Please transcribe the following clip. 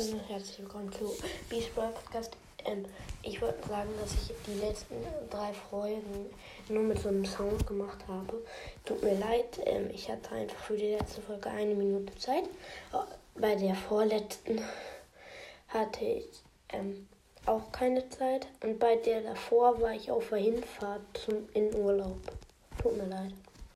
Also herzlich willkommen zu Beast Boy Podcast. Ähm, ich wollte sagen, dass ich die letzten drei Folgen nur mit so einem Sound gemacht habe. Tut mir leid, ähm, ich hatte einfach für die letzte Folge eine Minute Zeit. Bei der vorletzten hatte ich ähm, auch keine Zeit. Und bei der davor war ich auf der Hinfahrt zum, in Urlaub. Tut mir leid.